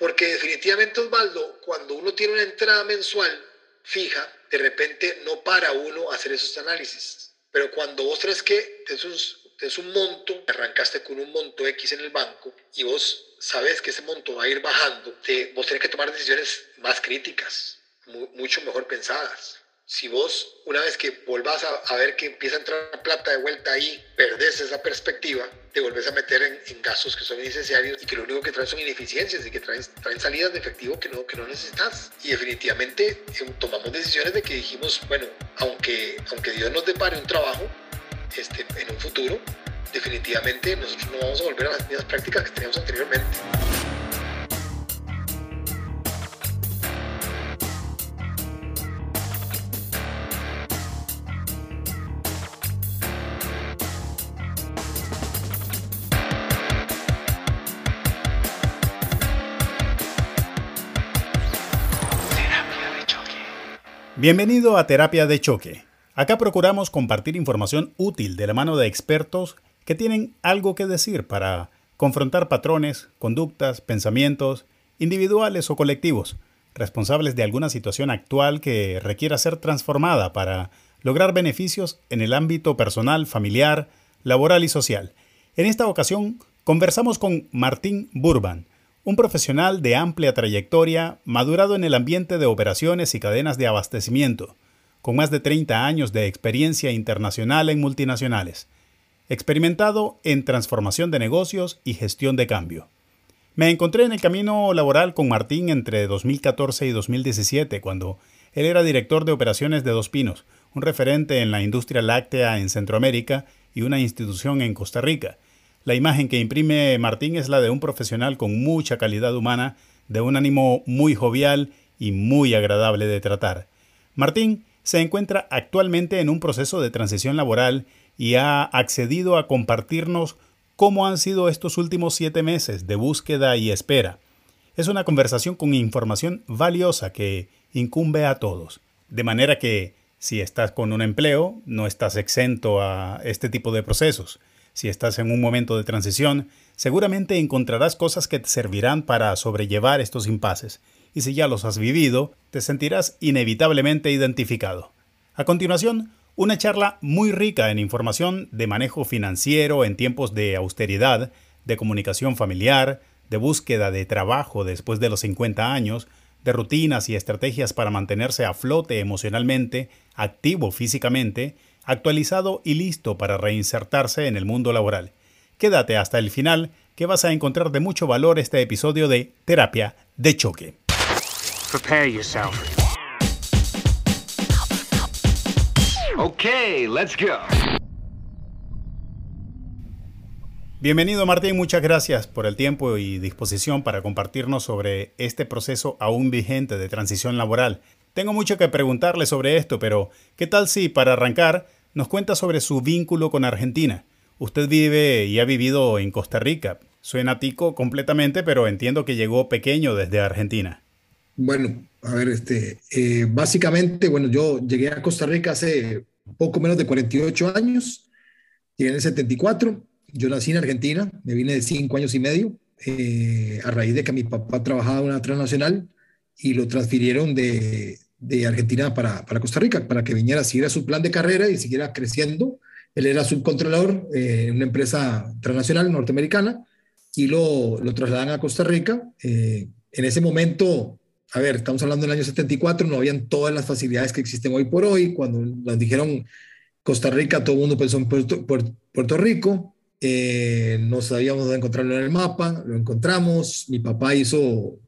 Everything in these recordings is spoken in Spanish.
Porque definitivamente, Osvaldo, cuando uno tiene una entrada mensual fija, de repente no para uno hacer esos análisis. Pero cuando vos crees que es un, es un monto, arrancaste con un monto X en el banco y vos sabes que ese monto va a ir bajando, te, vos tenés que tomar decisiones más críticas, mucho mejor pensadas si vos, una vez que volvás a, ver que empieza a entrar plata de vuelta ahí, perdés esa perspectiva, te volvés a meter en, gastos que son innecesarios y que lo único que traen son ineficiencias y que traen, traen salidas de efectivo que no, que no necesitas. Y definitivamente eh, tomamos decisiones de que dijimos, bueno, aunque, aunque Dios nos depare un trabajo este, en un futuro, definitivamente nosotros no vamos a volver a las mismas prácticas que teníamos anteriormente. Bienvenido a Terapia de Choque. Acá procuramos compartir información útil de la mano de expertos que tienen algo que decir para confrontar patrones, conductas, pensamientos, individuales o colectivos, responsables de alguna situación actual que requiera ser transformada para lograr beneficios en el ámbito personal, familiar, laboral y social. En esta ocasión conversamos con Martín Burban, un profesional de amplia trayectoria, madurado en el ambiente de operaciones y cadenas de abastecimiento, con más de 30 años de experiencia internacional en multinacionales, experimentado en transformación de negocios y gestión de cambio. Me encontré en el camino laboral con Martín entre 2014 y 2017, cuando él era director de operaciones de Dos Pinos, un referente en la industria láctea en Centroamérica y una institución en Costa Rica, la imagen que imprime Martín es la de un profesional con mucha calidad humana, de un ánimo muy jovial y muy agradable de tratar. Martín se encuentra actualmente en un proceso de transición laboral y ha accedido a compartirnos cómo han sido estos últimos siete meses de búsqueda y espera. Es una conversación con información valiosa que incumbe a todos. De manera que, si estás con un empleo, no estás exento a este tipo de procesos. Si estás en un momento de transición, seguramente encontrarás cosas que te servirán para sobrellevar estos impases, y si ya los has vivido, te sentirás inevitablemente identificado. A continuación, una charla muy rica en información de manejo financiero en tiempos de austeridad, de comunicación familiar, de búsqueda de trabajo después de los 50 años, de rutinas y estrategias para mantenerse a flote emocionalmente, activo físicamente actualizado y listo para reinsertarse en el mundo laboral. Quédate hasta el final que vas a encontrar de mucho valor este episodio de Terapia de Choque. Prepare yourself. Okay, let's go. Bienvenido Martín, muchas gracias por el tiempo y disposición para compartirnos sobre este proceso aún vigente de transición laboral. Tengo mucho que preguntarle sobre esto, pero ¿qué tal si para arrancar nos cuenta sobre su vínculo con Argentina? Usted vive y ha vivido en Costa Rica. Suena tico completamente, pero entiendo que llegó pequeño desde Argentina. Bueno, a ver, este, eh, básicamente, bueno, yo llegué a Costa Rica hace poco menos de 48 años, llegué en el 74, yo nací en Argentina, me vine de cinco años y medio, eh, a raíz de que mi papá trabajaba en una transnacional, y lo transfirieron de, de Argentina para, para, Costa Rica, para que viniera, siguiera su plan de carrera y siguiera creciendo. Él era subcontrolador eh, en una empresa transnacional norteamericana y lo, lo trasladan a Costa Rica. Eh, en ese momento, a ver, estamos hablando del año 74, no habían todas las facilidades que existen hoy por hoy. Cuando nos dijeron Costa Rica, todo el mundo pensó en Puerto, Puerto Rico. Eh, no sabíamos dónde encontrarlo en el mapa, lo encontramos. Mi papá hizo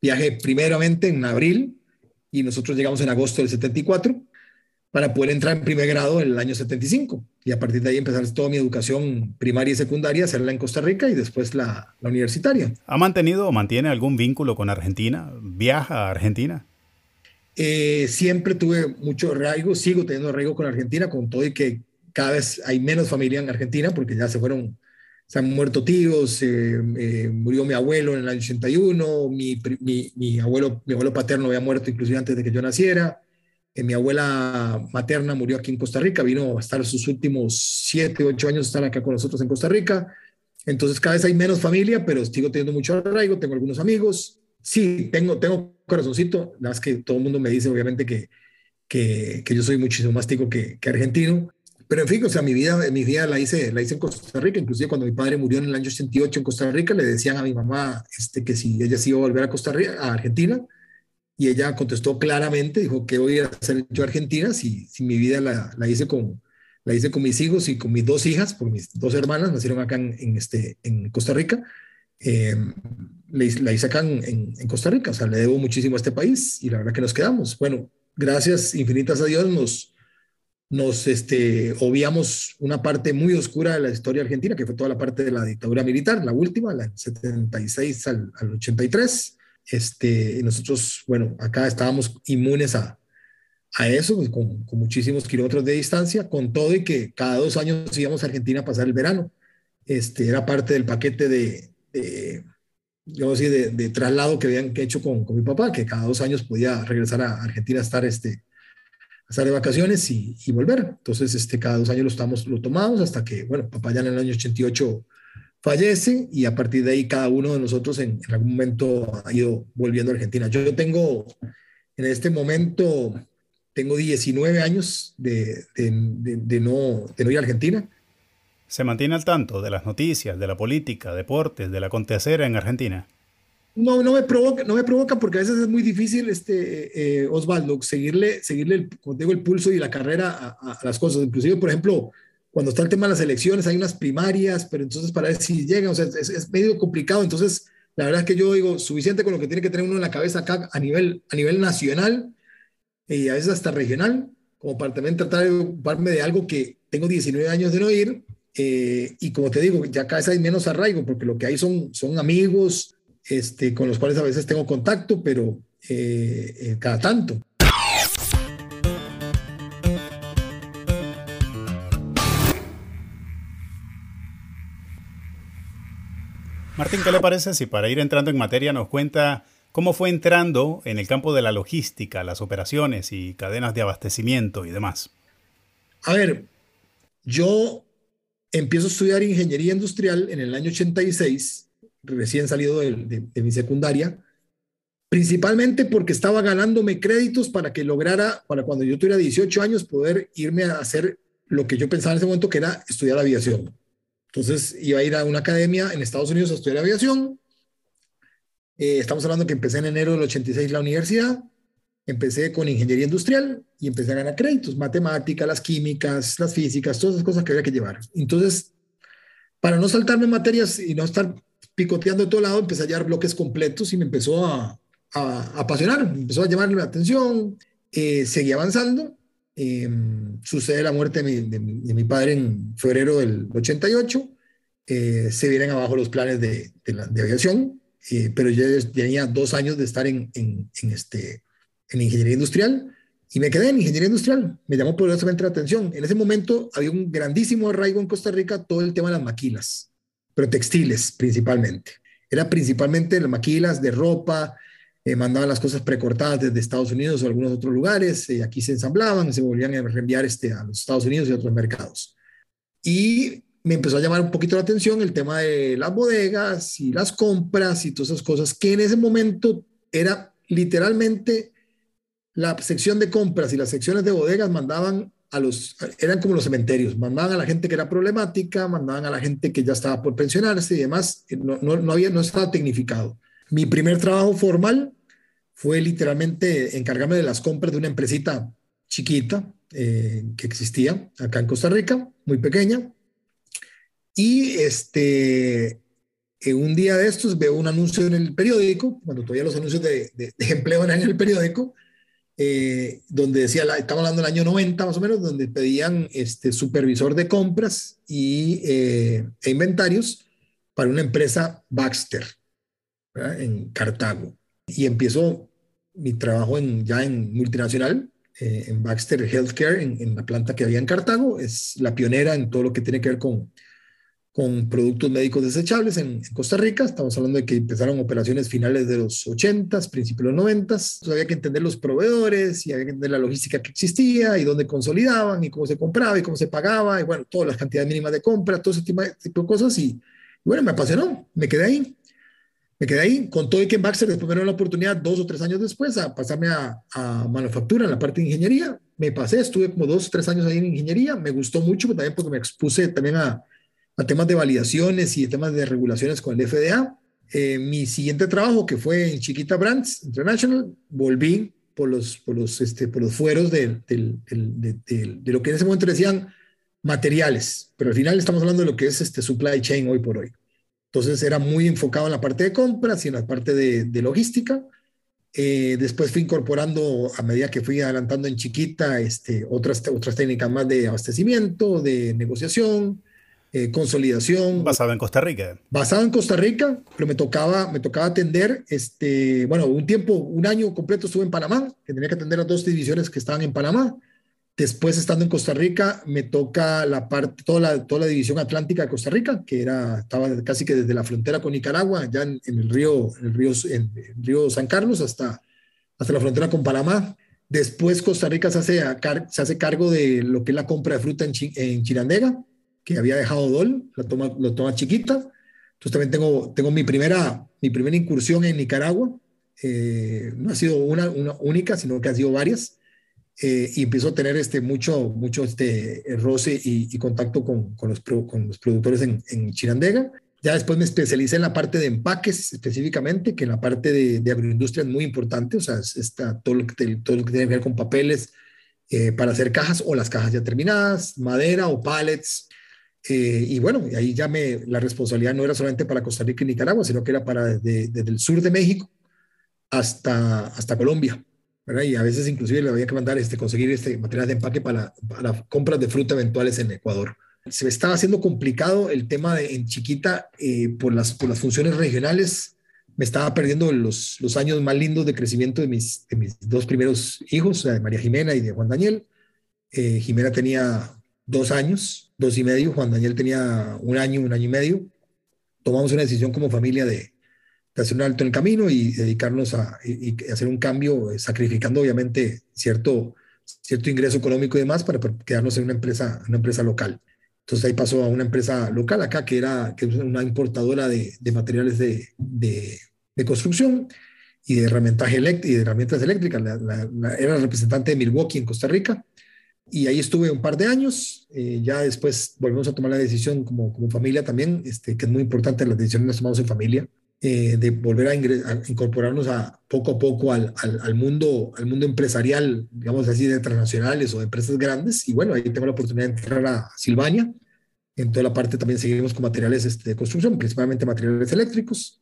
Viaje primeramente en abril y nosotros llegamos en agosto del 74 para poder entrar en primer grado en el año 75 y a partir de ahí empezar toda mi educación primaria y secundaria, hacerla en Costa Rica y después la, la universitaria. ¿Ha mantenido o mantiene algún vínculo con Argentina? ¿Viaja a Argentina? Eh, siempre tuve mucho arraigo, sigo teniendo arraigo con Argentina, con todo y que cada vez hay menos familia en Argentina porque ya se fueron se han muerto tíos, eh, murió mi abuelo en el año 81, mi, mi, mi, abuelo, mi abuelo paterno había muerto inclusive antes de que yo naciera, eh, mi abuela materna murió aquí en Costa Rica, vino a estar sus últimos siete, ocho años, estar acá con nosotros en Costa Rica, entonces cada vez hay menos familia, pero sigo teniendo mucho arraigo, tengo algunos amigos, sí, tengo, tengo corazoncito, nada más que todo el mundo me dice obviamente que, que, que yo soy muchísimo más tico que, que, argentino, pero en fin, o sea, mi vida, mi vida la, hice, la hice en Costa Rica, inclusive cuando mi padre murió en el año 88 en Costa Rica, le decían a mi mamá este, que si ella se iba a volver a Costa Rica, a Argentina, y ella contestó claramente, dijo, ¿qué voy a hacer yo a Argentina si, si mi vida la, la, hice con, la hice con mis hijos y con mis dos hijas, porque mis dos hermanas nacieron acá en, en este, en Costa Rica, eh, la hice acá en, en, Costa Rica, o sea, le debo muchísimo a este país y la verdad que nos quedamos. Bueno, gracias infinitas a Dios nos, nos este, obviamos una parte muy oscura de la historia argentina, que fue toda la parte de la dictadura militar, la última, la 76 al, al 83. Este, nosotros, bueno, acá estábamos inmunes a, a eso, pues, con, con, muchísimos kilómetros de distancia, con todo y que cada dos años íbamos a Argentina a pasar el verano. Este, era parte del paquete de, de yo así, de, de, traslado que habían hecho con, con, mi papá, que cada dos años podía regresar a Argentina a estar, este, estar de vacaciones y, y, volver. Entonces, este, cada dos años lo, estamos, lo tomamos hasta que, bueno, papá ya en el año 88 fallece y a partir de ahí cada uno de nosotros en, en algún momento ha ido volviendo a Argentina. Yo tengo, en este momento, tengo 19 años de, de, de no, de no ir a Argentina ¿Se mantiene al tanto de las noticias, de la política, deportes, del acontecer en Argentina? No, no me provoca, no me provoca porque a veces es muy difícil, este, eh, Osvaldo, seguirle, seguirle el, digo, el pulso y la carrera a, a, las cosas. Inclusive, por ejemplo, cuando está el tema de las elecciones, hay unas primarias, pero entonces para ver si llegan, o sea, es, es medio complicado. Entonces, la verdad es que yo digo, suficiente con lo que tiene que tener uno en la cabeza acá a nivel, a nivel nacional y a veces hasta regional, como para también tratar de ocuparme de algo que tengo 19 años de no ir eh, y como te digo, ya cada vez hay menos arraigo, porque lo que hay son, son amigos este, con los cuales a veces tengo contacto, pero eh, eh, cada tanto. Martín, ¿qué le parece si para ir entrando en materia nos cuenta cómo fue entrando en el campo de la logística, las operaciones y cadenas de abastecimiento y demás? A ver, yo empiezo a estudiar ingeniería industrial en el año 86, recién salido de, de, de, mi secundaria, principalmente porque estaba ganándome créditos para que lograra, para cuando yo tuviera 18 años, poder irme a hacer lo que yo pensaba en ese momento que era estudiar aviación. Entonces iba a ir a una academia en Estados Unidos a estudiar aviación. Eh, estamos hablando que empecé en enero del 86 la universidad empecé con ingeniería industrial y empecé a ganar créditos, matemáticas, las químicas, las físicas, todas esas cosas que había que llevar. Entonces, para no saltarme materias y no estar picoteando de todo lado, empecé a llevar bloques completos y me empezó a, a, a apasionar, me empezó a llamarme la atención, eh, seguí avanzando. Eh, sucede la muerte de mi, padre en febrero del 88, eh, se vienen abajo los planes de, la, aviación, eh, pero yo tenía dos años de estar en este, en ingeniería industrial y me quedé en ingeniería industrial. Me llamó poderosamente la atención. En ese momento había un grandísimo arraigo en Costa Rica todo el tema de las maquilas, pero textiles principalmente. Era principalmente las maquilas de ropa, eh, mandaban las cosas precortadas desde Estados Unidos o algunos otros lugares, eh, aquí se ensamblaban, se volvían a reenviar este, a los Estados Unidos y otros mercados. Y me empezó a llamar un poquito la atención el tema de las bodegas y las compras y todas esas cosas que en ese momento era literalmente la sección de compras y las secciones de bodegas mandaban a los, eran como los cementerios, mandaban a la gente que era problemática, mandaban a la gente que ya estaba por pensionarse y demás, no, no, no había, no estaba tecnificado. Mi primer trabajo formal fue literalmente encargarme de las compras de una empresita chiquita eh, que existía acá en Costa Rica, muy pequeña. Y este, eh, un día de estos veo un anuncio en el periódico, cuando todavía los anuncios de, de, de empleo eran en el periódico, eh, donde decía, estamos hablando del año 90 más o menos, donde pedían este supervisor de compras y, eh, e inventarios para una empresa Baxter ¿verdad? en Cartago. Y empiezo mi trabajo en, ya en multinacional, eh, en Baxter Healthcare, en, en, la planta que había en Cartago. Es la pionera en todo lo que tiene que ver con con productos médicos desechables en, en, Costa Rica. Estamos hablando de que empezaron operaciones finales de los 80s, principios de los 90s. Entonces había que entender los proveedores y había que entender la logística que existía y dónde consolidaban y cómo se compraba y cómo se pagaba y bueno, todas las cantidades mínimas de compra, todo ese tipo de, tipo de cosas. Y, y bueno, me apasionó, me quedé ahí. me quedé ahí. Con todo y que Baxter después me dieron la oportunidad dos o tres años después a pasarme a, a, manufactura en la parte de ingeniería. Me pasé, estuve como dos o tres años ahí en ingeniería. Me gustó mucho también porque me expuse también a, a temas de validaciones y temas de regulaciones con el FDA. Eh, mi siguiente trabajo, que fue en Chiquita Brands International, volví por los, por los, este, por los fueros de, de, de, lo que en ese momento decían materiales, pero al final estamos hablando de lo que es este supply chain hoy por hoy. Entonces era muy enfocado en la parte de compras y en la parte de, logística. Eh, después fui incorporando, a medida que fui adelantando en chiquita, este, otras, otras técnicas más de abastecimiento, de negociación, eh, consolidación. Basado en Costa Rica. Basado en Costa Rica, pero me tocaba, me tocaba atender, este, bueno, un tiempo, un año completo estuve en Panamá, que tenía que atender las dos divisiones que estaban en Panamá. Después, estando en Costa Rica, me toca la parte, toda la, toda la división atlántica de Costa Rica, que era, estaba casi que desde la frontera con Nicaragua, ya en, el, río, el, río, en el río San Carlos, hasta, hasta la frontera con Panamá. Después, Costa Rica se hace, se hace cargo de lo que es la compra de fruta en, en Chirandega, que había dejado Dol, la toma, lo toma chiquita. Entonces, también tengo, tengo mi, primera, mi primera incursión en Nicaragua. Eh, no ha sido una, una única, sino que ha sido varias eh, y empiezo a tener este, mucho, mucho este, roce y, contacto con, con, los con, los productores en, en, Chirandega. Ya después me especialicé en la parte de empaques específicamente, que en la parte de, de agroindustria es muy importante, o sea, está todo, lo que todo lo que tiene que ver con papeles eh, para hacer cajas o las cajas ya terminadas, madera o pallets. Eh, y bueno, ahí ya me, la responsabilidad no era solamente para Costa Rica y Nicaragua, sino que era para desde, el sur de México hasta, hasta Colombia. Y a veces inclusive le había que mandar este, conseguir este material de empaque para, para compras de fruta eventuales en Ecuador. Se me estaba haciendo complicado el tema en chiquita eh, por, las, por las funciones regionales. Me estaba perdiendo los, los años más lindos de crecimiento de mis, de mis dos primeros hijos, de María Jimena y de Juan Daniel. Eh, Jimena tenía dos años, dos y medio. Juan Daniel tenía un año, un año y medio. Tomamos una decisión como familia de, de hacer un alto en el camino y dedicarnos a y, hacer un cambio, eh, sacrificando obviamente cierto, cierto ingreso económico y demás para quedarnos en una empresa, una empresa local. Entonces ahí pasó a una empresa local acá que era que una importadora de, de materiales de, de, de, construcción y de, herramientaje y de herramientas eléctricas. La, era representante de Milwaukee en Costa Rica y ahí estuve un par de años. Eh, ya después volvimos a tomar la decisión como, como familia también, este, que es muy importante, las decisiones las tomamos en familia eh, de volver a, incorporarnos a poco a poco al, al, mundo, al mundo empresarial, digamos así, de transnacionales o de empresas grandes. Y bueno, ahí tengo la oportunidad de entrar a Silvania. En toda la parte también seguimos con materiales este, de construcción, principalmente materiales eléctricos,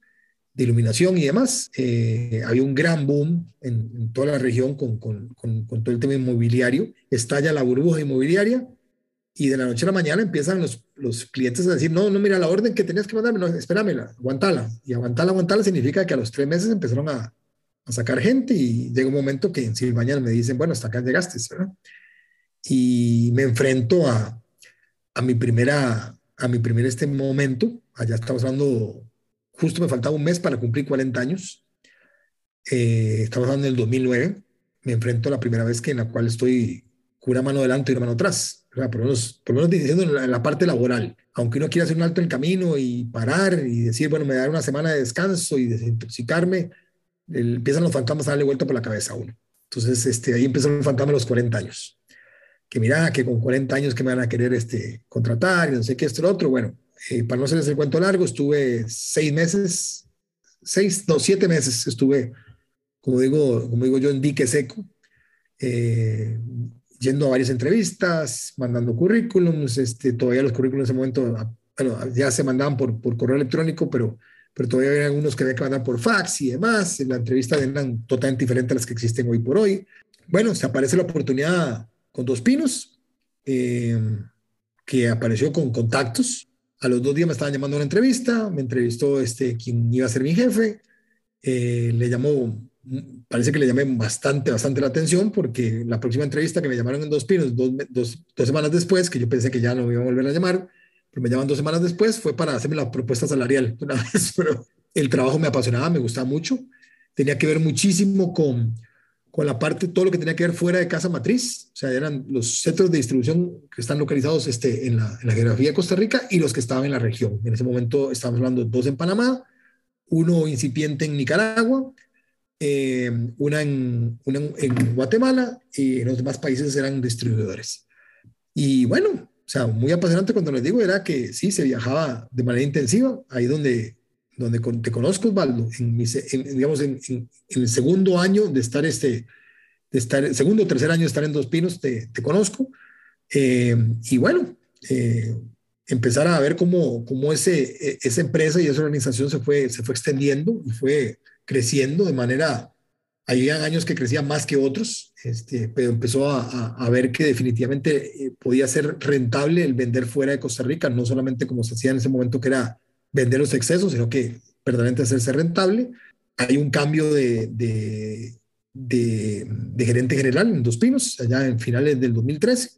de iluminación y demás. Eh, había un gran boom en, en toda la región con, con, con, con, todo el tema inmobiliario. Estalla la burbuja inmobiliaria y de la noche a la mañana empiezan los, los clientes a decir, no, no, mira, la orden que tenías que mandarme, no, espéramela, aguantala. Y aguantala, aguantala significa que a los tres meses empezaron a, a sacar gente y llega un momento que en Silvania me dicen, bueno, hasta acá llegaste, ¿verdad? Y me enfrento a, a mi primera, a mi primer este momento, allá estamos hablando, justo me faltaba un mes para cumplir 40 años, eh, estamos hablando del 2009, me enfrento a la primera vez que en la cual estoy con una mano delante y una atrás por lo menos, por menos diciendo en la, parte laboral. Aunque uno quiera hacer un alto en el camino y parar y decir, bueno, me dar una semana de descanso y desintoxicarme, empiezan los fantasmas a darle vuelta por la cabeza a uno. Entonces, este, ahí empiezan los fantasmas a los 40 años. Que mira, que con 40 años que me van a querer este, contratar y no sé qué, esto, lo otro. Bueno, eh, para no hacerles el cuento largo, estuve seis meses, seis, no, siete meses estuve, como digo, como digo yo, en dique seco. Eh, yendo a varias entrevistas, mandando currículums, este, todavía los currículums en ese momento, ah, bueno, ya se mandaban por, por correo electrónico, pero, pero todavía había algunos que había que mandar por fax y demás, la entrevista eran totalmente diferentes a las que existen hoy por hoy. Bueno, se aparece la oportunidad con Dos Pinos, eh, que apareció con contactos. A los dos días me estaban llamando a una entrevista, me entrevistó este, quien iba a ser mi jefe, eh, le llamó parece que le llamé bastante, bastante la atención porque la próxima entrevista que me llamaron en Dos Pinos, dos, dos, dos, semanas después, que yo pensé que ya no me iban a volver a llamar, pero me llaman dos semanas después, fue para hacerme la propuesta salarial una vez, pero el trabajo me apasionaba, me gustaba mucho, tenía que ver muchísimo con, con la parte, todo lo que tenía que ver fuera de casa matriz, o sea, eran los centros de distribución que están localizados este, en, la, geografía de Costa Rica y los que estaban en la región. En ese momento estábamos hablando dos en Panamá, uno incipiente en Nicaragua, eh, una, en, una en Guatemala y en los demás países eran distribuidores. Y bueno, o sea, muy apasionante cuando les digo era que sí, se viajaba de manera intensiva, ahí donde, donde te conozco, Osvaldo, en, digamos, en, el segundo año de estar, este, de estar, segundo o tercer año de estar en Dos Pinos, te, conozco. Eh, y bueno, eh, empezar a ver cómo, cómo ese, e, esa empresa y esa organización se fue, se fue extendiendo y fue creciendo de manera, había años que crecía más que otros, este, pero empezó a, a, ver que definitivamente eh, podía ser rentable el vender fuera de Costa Rica, no solamente como se hacía en ese momento que era vender los excesos, sino que verdaderamente hacerse rentable. Hay un cambio de, de, de, de gerente general en Dos Pinos, allá en finales del 2013,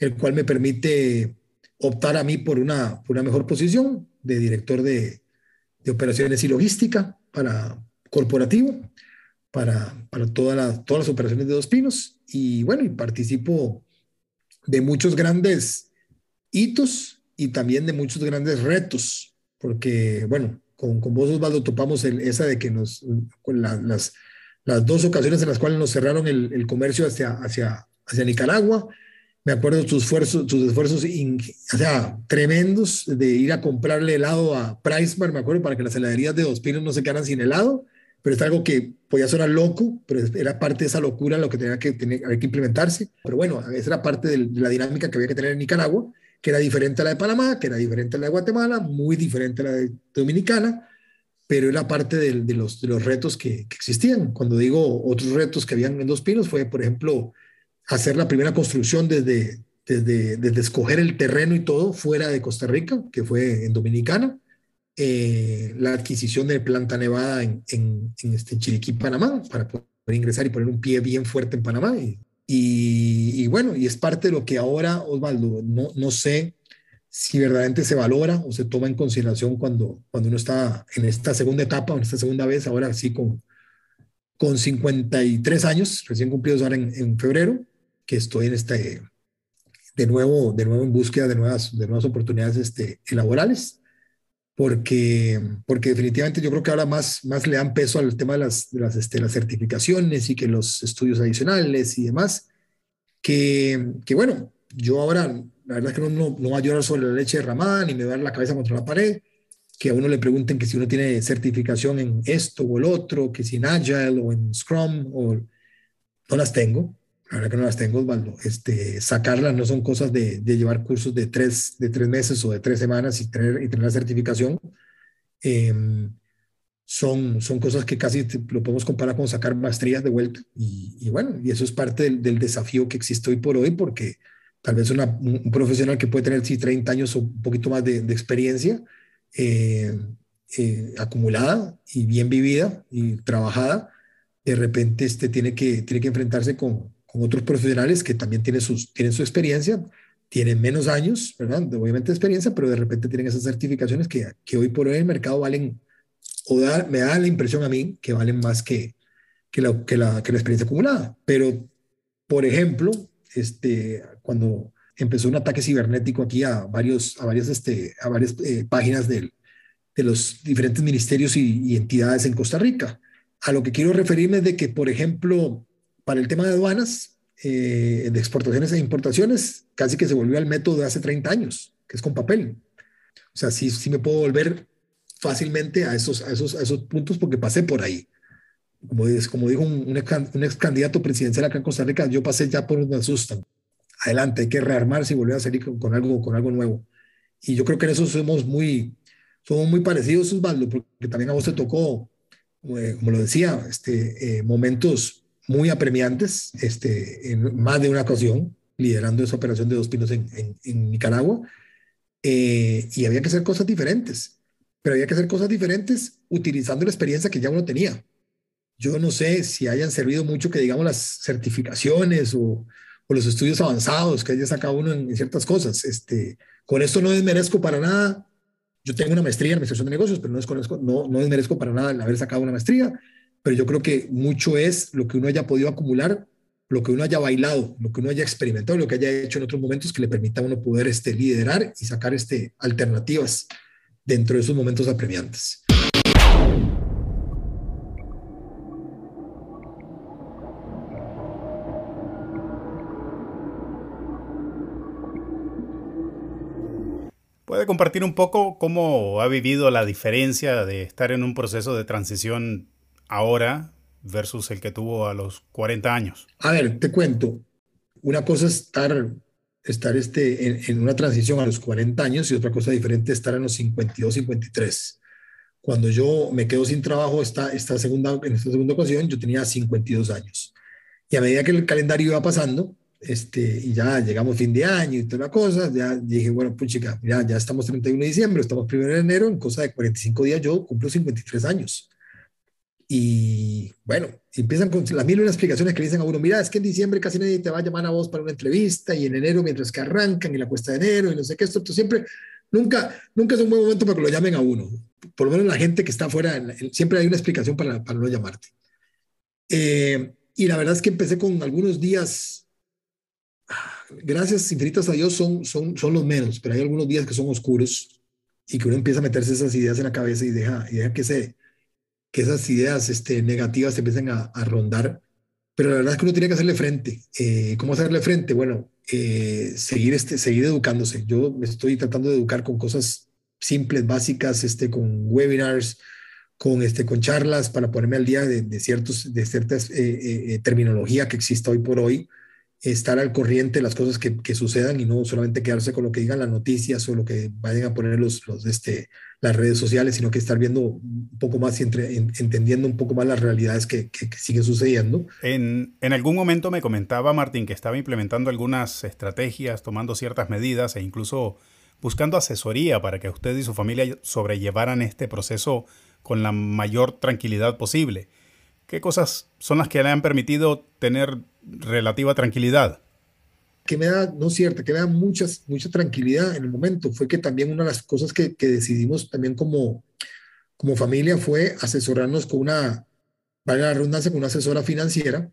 el cual me permite optar a mí por una, por una mejor posición de director de, de operaciones y logística para corporativo, para, para todas las operaciones de Dos Pinos. Y bueno, y participo de muchos grandes hitos y también de muchos grandes retos, porque bueno, con, con vos Osvaldo topamos el, esa de que nos, con las, las dos ocasiones en las cuales nos cerraron el, el comercio hacia, hacia, hacia Nicaragua, me acuerdo tus esfuerzos, esfuerzos o sea, tremendos de ir a comprarle helado a Pricebar, me acuerdo, para que las heladerías de Dos Pinos no se quedaran sin helado, pero es algo que podía sonar loco, pero era parte de esa locura lo que tenía que, tener, que implementarse. Pero bueno, esa era parte de la dinámica que había que tener en Nicaragua, que era diferente a la de Panamá, que era diferente a la de Guatemala, muy diferente a la de Dominicana, pero era parte de, los, retos que, existían. Cuando digo otros retos que habían en Dos Pinos, fue, por ejemplo, hacer la primera construcción desde, desde, escoger el terreno y todo fuera de Costa Rica, que fue en Dominicana, eh, la adquisición de planta nevada en, en, en, este, Chiriquí, Panamá, para poder ingresar y poner un pie bien fuerte en Panamá. Y, bueno, y es parte de lo que ahora, Osvaldo, no, no sé si verdaderamente se valora o se toma en consideración cuando, cuando uno está en esta segunda etapa, en esta segunda vez, ahora sí con, con 53 años, recién cumplidos ahora en, en febrero, que estoy en este, de nuevo, de nuevo en búsqueda de nuevas, de nuevas oportunidades este, laborales, porque, porque definitivamente yo creo que ahora más, más le dan peso al tema de las, de las, este, las certificaciones y que los estudios adicionales y demás, que, que bueno, yo ahora, la verdad es que no, no, no va a llorar sobre la leche derramada ni me va a dar la cabeza contra la pared, que a uno le pregunten que si uno tiene certificación en esto o el otro, que si en Agile o en Scrum, o no las tengo. Verdad que no las tengo, Osvaldo. Este, sacarlas no son cosas de, de, llevar cursos de tres, de tres meses o de tres semanas y tener, y tener la certificación. Eh, son, son cosas que casi lo podemos comparar con sacar maestrías de vuelta. Y, y bueno, y eso es parte del, del, desafío que existe hoy por hoy, porque tal vez una, un profesional que puede tener sí, 30 años o un poquito más de, de experiencia eh, eh, acumulada y bien vivida y trabajada, de repente este, tiene, que, tiene que enfrentarse con, con otros profesionales que también tienen, sus, tienen su experiencia, tienen menos años, ¿verdad? Obviamente experiencia, pero de repente tienen esas certificaciones que, que hoy por hoy en el mercado valen, o da, me da la impresión a mí que valen más que, que, la, que, la, que la experiencia acumulada. Pero, por ejemplo, este, cuando empezó un ataque cibernético aquí a, varios, a varias, este, a varias eh, páginas del, de los diferentes ministerios y, y, entidades en Costa Rica. A lo que quiero referirme es de que, por ejemplo, para el tema de aduanas, eh, de exportaciones e importaciones, casi que se volvió al método de hace 30 años, que es con papel. O sea, sí, sí me puedo volver fácilmente a esos, a esos, a esos puntos porque pasé por ahí. Como, es, como dijo un, un, ex, un, ex, candidato presidencial acá en Costa Rica, yo pasé ya por donde asustan. Adelante, hay que rearmarse y volver a salir con, con, algo, con algo nuevo. Y yo creo que en eso somos muy, somos muy parecidos, Osvaldo, porque también a vos te tocó, eh, como lo decía, este, eh, momentos muy apremiantes, este, en más de una ocasión, liderando esa operación de dos pinos en, en, en Nicaragua, eh, y había que hacer cosas diferentes, pero había que hacer cosas diferentes utilizando la experiencia que ya uno tenía. Yo no sé si hayan servido mucho que digamos las certificaciones o, o los estudios avanzados que haya sacado uno en, en, ciertas cosas. Este, con esto no desmerezco para nada. Yo tengo una maestría en administración de negocios, pero no, desconozco, no, no desmerezco para nada el haber sacado una maestría pero yo creo que mucho es lo que uno haya podido acumular, lo que uno haya bailado, lo que uno haya experimentado, lo que haya hecho en otros momentos que le permita a uno poder este, liderar y sacar este, alternativas dentro de esos momentos apremiantes. ¿Puede compartir un poco cómo ha vivido la diferencia de estar en un proceso de transición ahora versus el que tuvo a los 40 años? A ver, te cuento. Una cosa es estar, estar este, en, una transición a los 40 años y otra cosa diferente es estar en los 52, 53. Cuando yo me quedo sin trabajo esta, esta segunda, en esta segunda ocasión, yo tenía 52 años. Y a medida que el calendario iba pasando, este, y ya llegamos fin de año y toda la cosa, ya dije, bueno, pues chica, mira, ya estamos 31 de diciembre, estamos primero de enero, en cosa de 45 días yo cumplo 53 años. Y bueno, empiezan con las mil una explicaciones que le dicen a uno, mira, es que en diciembre casi nadie te va a llamar a vos para una entrevista y en enero mientras que arrancan y la cuesta de enero y no sé qué, esto, esto siempre, nunca, nunca es un buen momento para que lo llamen a uno. Por lo menos la gente que está afuera, siempre hay una explicación para, para no llamarte. Eh, y la verdad es que empecé con algunos días, gracias infinitas a Dios, son, son, son los menos, pero hay algunos días que son oscuros y que uno empieza a meterse esas ideas en la cabeza y deja, y deja que se que esas ideas este, negativas se empiecen a, rondar, pero la verdad es que uno tiene que hacerle frente. Eh, ¿Cómo hacerle frente? Bueno, eh, seguir, este, seguir educándose. Yo me estoy tratando de educar con cosas simples, básicas, este, con webinars, con, este, con charlas para ponerme al día de, ciertos, de ciertas eh, terminología que exista hoy por hoy, estar al corriente de las cosas que, que, sucedan y no solamente quedarse con lo que digan las noticias o lo que vayan a poner los, los este, las redes sociales, sino que estar viendo un poco más y entre, entendiendo un poco más las realidades que, siguen sucediendo. En, en, algún momento me comentaba Martín que estaba implementando algunas estrategias, tomando ciertas medidas e incluso buscando asesoría para que usted y su familia sobrellevaran este proceso con la mayor tranquilidad posible. ¿Qué cosas son las que le han permitido tener relativa tranquilidad? Que me da, no cierta, que me da muchas, mucha tranquilidad en el momento fue que también una de las cosas que, que decidimos también como, como familia fue asesorarnos con una, valga la redundancia, con una asesora financiera.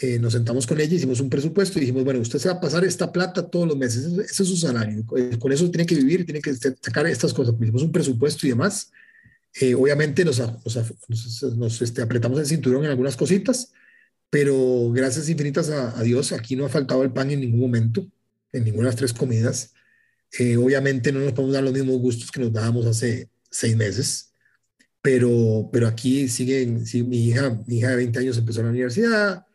Eh, nos sentamos con ella, hicimos un presupuesto y dijimos, bueno, usted se va a pasar esta plata todos los meses, ese, es su salario, con eso tiene que vivir, tiene que sacar estas cosas. Hicimos un presupuesto y demás. Eh, obviamente nos, nos, nos este, apretamos el cinturón en algunas cositas, pero gracias infinitas a, Dios, aquí no ha faltado el pan en ningún momento, en ninguna de las tres comidas. Eh, obviamente no nos podemos dar los mismos gustos que nos dábamos hace seis meses, pero, pero aquí sigue, sí, mi, hija, mi hija de 20 años empezó la universidad,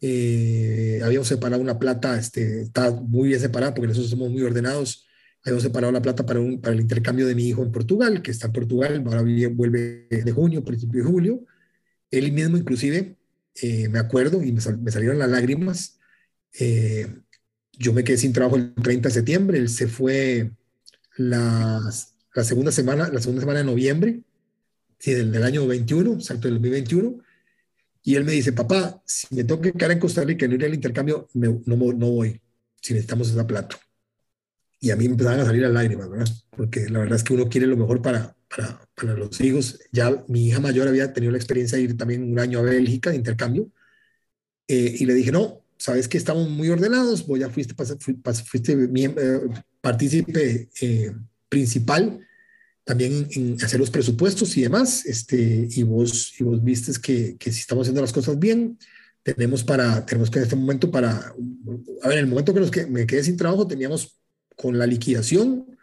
eh, habíamos separado una plata, este, está muy bien separada porque nosotros somos muy ordenados, habíamos separado la plata para, un, para el intercambio de mi hijo en Portugal, que está en Portugal, ahora vuelve de junio, principio de julio, él mismo inclusive eh, me acuerdo y me, salieron las lágrimas. Eh, yo me quedé sin trabajo el 30 de septiembre, él se fue la, la segunda semana, la segunda semana de noviembre, sí, del, año 21, salto del 2021, y él me dice, papá, si me tengo que quedar en Costa Rica y no ir al intercambio, no, no voy, si necesitamos esa plata. Y a mí me empezaban a salir las lágrimas, ¿verdad? Porque la verdad es que uno quiere lo mejor para, para, para, los hijos. Ya mi hija mayor había tenido la experiencia de ir también un año a Bélgica de intercambio. Eh, y le dije, no, sabes que estamos muy ordenados, vos ya fuiste, fuiste eh, partícipe eh, principal también en, hacer los presupuestos y demás, este, y vos, y vos vistes que, que si estamos haciendo las cosas bien, tenemos para, tenemos que en este momento para, a ver, en el momento que, nos que me quedé sin trabajo, teníamos con la liquidación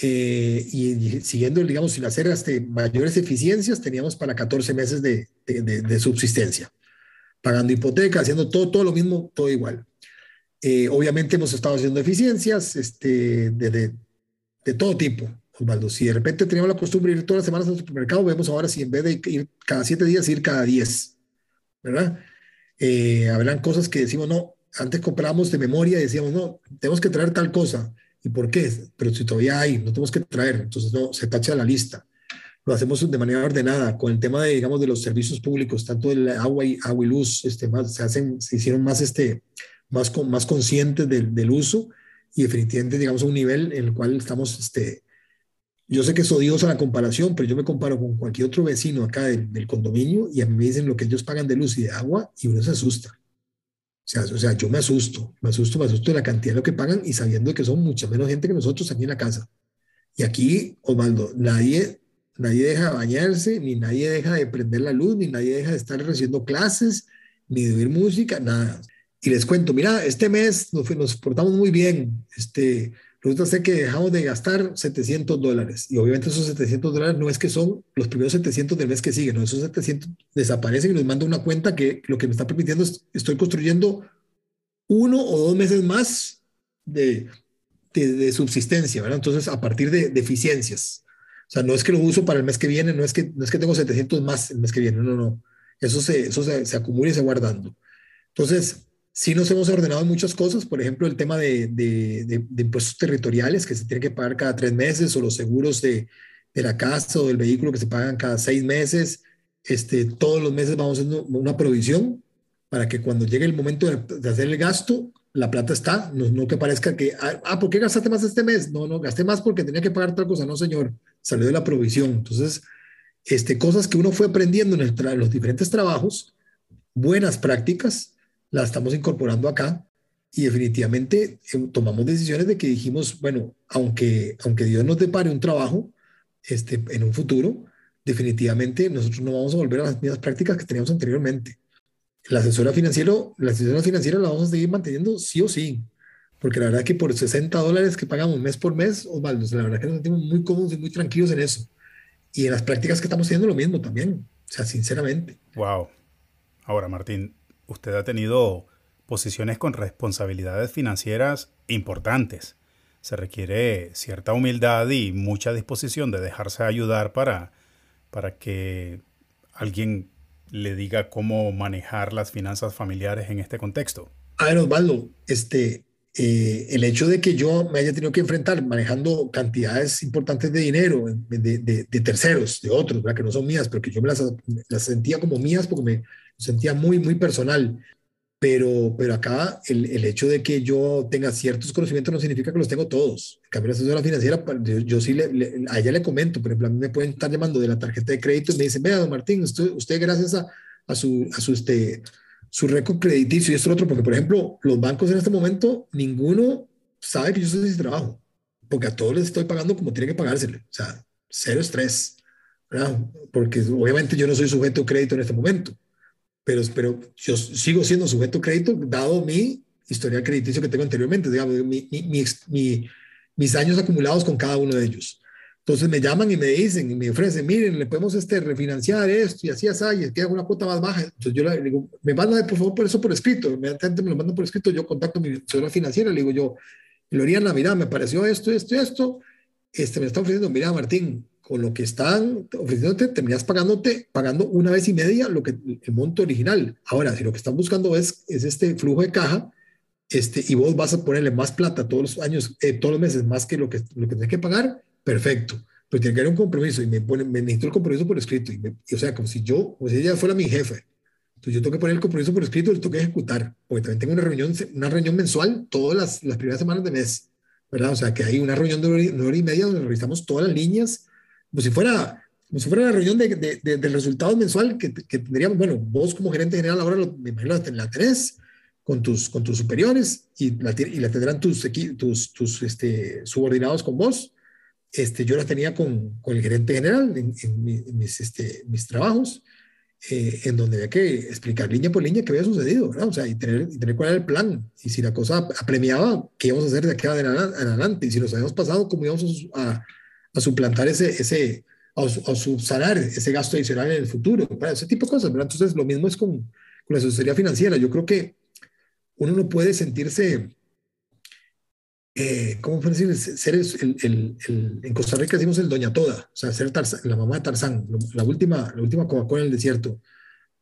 eh, y, siguiendo, digamos, sin hacer este, mayores eficiencias, teníamos para 14 meses de, de, subsistencia, pagando hipoteca, haciendo todo, todo lo mismo, todo igual. Eh, obviamente hemos estado haciendo eficiencias este, de, de, todo tipo, Osvaldo. Si de repente teníamos la costumbre de ir todas las semanas al supermercado, vemos ahora si en vez de ir cada siete días, ir cada diez, ¿verdad? Eh, habrán cosas que decimos, no, antes comprábamos de memoria y decíamos, no, tenemos que traer tal cosa. ¿Y por qué? Pero si todavía hay, no tenemos que traer, entonces no, se tacha la lista. Lo hacemos de manera ordenada, con el tema de, digamos, de los servicios públicos, tanto el agua y, agua y luz, este, más, se, hacen, se hicieron más, este, más, con, más conscientes del, del uso y definitivamente, digamos, a un nivel en el cual estamos, este, yo sé que es odiosa la comparación, pero yo me comparo con cualquier otro vecino acá del, del, condominio y a mí me dicen lo que ellos pagan de luz y de agua y uno se asusta sea, o sea, yo me asusto, me asusto, me asusto de la cantidad de lo que pagan y sabiendo que son mucha menos gente que nosotros aquí en la casa. Y aquí, Osvaldo, nadie, nadie deja de bañarse, ni nadie deja de prender la luz, ni nadie deja de estar recibiendo clases, ni de oír música, nada. Y les cuento, mira, este mes nos, nos portamos muy bien. Este, resulta ser que dejamos de gastar 700 dólares. Y obviamente esos 700 dólares no es que son los primeros 700 del mes que sigue, no, esos 700 desaparecen y nos manda una cuenta que lo que me está permitiendo es, estoy construyendo uno o dos meses más de, de, subsistencia, ¿verdad? Entonces, a partir de, deficiencias. O sea, no es que lo uso para el mes que viene, no es que, no es que tengo 700 más el mes que viene, no, no. Eso se, eso se, se acumula y se guardando. Entonces, sí nos hemos ordenado muchas cosas, por ejemplo, el tema de, de, impuestos territoriales que se tienen que pagar cada tres meses o los seguros de, la casa o del vehículo que se pagan cada seis meses. Este, todos los meses vamos haciendo una provisión para que cuando llegue el momento de, hacer el gasto, la plata está, no, no, que parezca que, ah, ah, ¿por qué gastaste más este mes? No, no, gasté más porque tenía que pagar tal cosa. No, señor, salió de la provisión. Entonces, este, cosas que uno fue aprendiendo en, el en los diferentes trabajos, buenas prácticas, la estamos incorporando acá y definitivamente eh, tomamos decisiones de que dijimos, bueno, aunque, aunque Dios nos depare un trabajo este, en un futuro, definitivamente nosotros no vamos a volver a las mismas prácticas que teníamos anteriormente. La asesora, financiero, la asesora financiera la vamos a seguir manteniendo sí o sí, porque la verdad que por 60 dólares que pagamos mes por mes, Osvaldo, la verdad que nos sentimos muy cómodos y muy tranquilos en eso. Y en las prácticas que estamos haciendo lo mismo también, o sea, sinceramente. Wow. Ahora, Martín, usted ha tenido posiciones con responsabilidades financieras importantes. Se requiere cierta humildad y mucha disposición de dejarse ayudar para, para que alguien le diga cómo manejar las finanzas familiares en este contexto. A ver, Osvaldo, este, eh, el hecho de que yo me haya tenido que enfrentar manejando cantidades importantes de dinero de, de, terceros, de otros, que no son mías, pero que yo me las, las, sentía como mías porque me sentía muy, muy personal. Pero, pero acá el, el, hecho de que yo tenga ciertos conocimientos no significa que los tengo todos. En cambio, la asesora financiera, yo, yo sí le, a ella le comento, por ejemplo, a mí me pueden estar llamando de la tarjeta de crédito y me dicen, vea, don Martín, usted, usted gracias a, a su, a su, este, su récord crediticio y esto otro, porque por ejemplo, los bancos en este momento, ninguno sabe que yo soy de trabajo, porque a todos les estoy pagando como tiene que pagársele, o sea, cero estrés, ¿verdad? Porque obviamente yo no soy sujeto de crédito en este momento pero, pero yo sigo siendo sujeto crédito dado mi historial crediticio que tengo anteriormente, digamos, mi, mi, mis años acumulados con cada uno de ellos. Entonces me llaman y me dicen y me ofrecen, miren, le podemos este, refinanciar esto y así, así, y queda una cuota más baja. Entonces yo le digo, me mandan por favor por eso por escrito. Inmediatamente me lo mandan por escrito, yo contacto a mi asesora financiera, le digo yo, Loriana, mira, me pareció esto, esto, esto, este, me está ofreciendo, mira, Martín, con lo que están ofreciéndote, terminas pagándote, pagando una vez y media lo que, el monto original. Ahora, si lo que están buscando es, es este flujo de caja, este, y vos vas a ponerle más plata todos los años, eh, todos los meses, más que lo que, lo que tienes que pagar, perfecto. Pero tiene que haber un compromiso y me, pone, me necesito el compromiso por escrito. Y, o sea, como si yo, como si ella fuera mi jefe. Entonces yo tengo que poner el compromiso por escrito y lo tengo que ejecutar. Porque también tengo una reunión, una reunión mensual todas las, las primeras semanas de mes. ¿verdad? O sea, que hay una reunión de una hora y media donde revisamos todas las líneas como si fuera, como si fuera la reunión de, de, del resultado mensual que, que, tendríamos, bueno, vos como gerente general ahora lo, me imagino la tenés con tus, con tus superiores y la, y la tendrán tus, tus, tus este, subordinados con vos. Este, yo la tenía con, con el gerente general en, en, mis, este, mis trabajos, eh, en donde había que explicar línea por línea qué había sucedido, ¿verdad? O sea, y tener, y tener cuál era el plan, y si la cosa apremiaba, qué íbamos a hacer de aquí adelante, y si nos habíamos pasado, cómo íbamos a, a suplantar ese, ese a, subsanar ese gasto adicional en el futuro, ese tipo de cosas, ¿verdad? Entonces, lo mismo es con, con la asesoría financiera. Yo creo que uno no puede sentirse, eh, ¿cómo puede decir? Ser el, el, el, en Costa Rica decimos el doña toda, o sea, ser la mamá de Tarzán, la última, la última Coca-Cola en el desierto.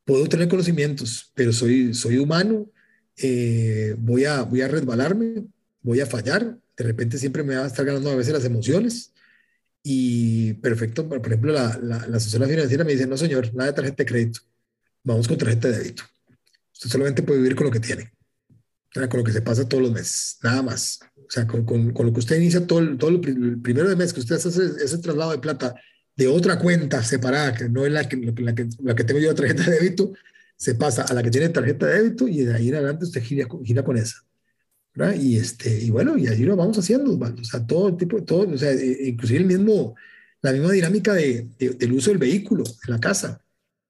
Puedo tener conocimientos, pero soy, soy humano, eh, voy, a, voy a resbalarme, voy a fallar, de repente siempre me va a estar ganando a veces las emociones, y perfecto, por ejemplo, la, la, asesora financiera me dice, no señor, nada de tarjeta de crédito, vamos con tarjeta de débito. Usted solamente puede vivir con lo que tiene, con lo que se pasa todos los meses, nada más. O sea, con, con, con lo que usted inicia todo, todo el, primero de mes, que usted hace ese, traslado de plata de otra cuenta separada, que no es la que, la que, la que tengo yo de tarjeta de débito, se pasa a la que tiene tarjeta de débito y de ahí en adelante usted gira, gira con esa. Y, este, y bueno, y allí lo vamos haciendo, o sea, todo tipo, todo, o sea, e, inclusive el mismo, la misma dinámica de, del uso del vehículo en la casa.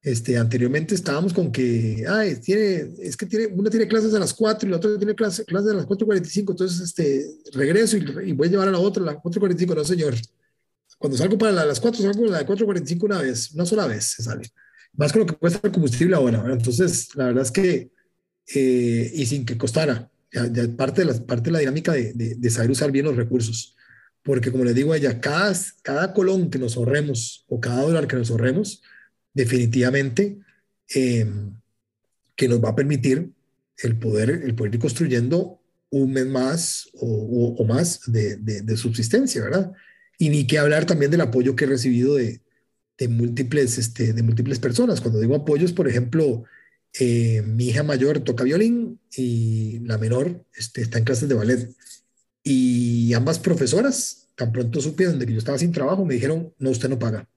Este, anteriormente estábamos con que, ay, tiene, es que tiene, una tiene clases a las 4 y la otra tiene clases clase a las 4.45, entonces este, regreso y, voy a llevar a la otra a las 4.45, no señor. Cuando salgo para las 4, salgo para la de 4.45 una vez, una sola vez se sale. Más con lo que cuesta el combustible ahora, Entonces, la verdad es que, eh, y sin que costara, parte, de la, parte de la dinámica de, de, saber usar bien los recursos. Porque como le digo a ella, cada, cada colón que nos ahorremos o cada dólar que nos ahorremos, definitivamente em, que nos va a permitir el poder, el poder ir construyendo un mes más o, más de, de, subsistencia, ¿verdad? Y ni que hablar también del apoyo que he recibido de, de múltiples, este, de múltiples personas. Cuando digo apoyos, por ejemplo, eh, mi hija mayor toca violín y la menor este, está en clases de ballet. Y ambas profesoras, tan pronto supieron de que yo estaba sin trabajo, me dijeron, no, usted no paga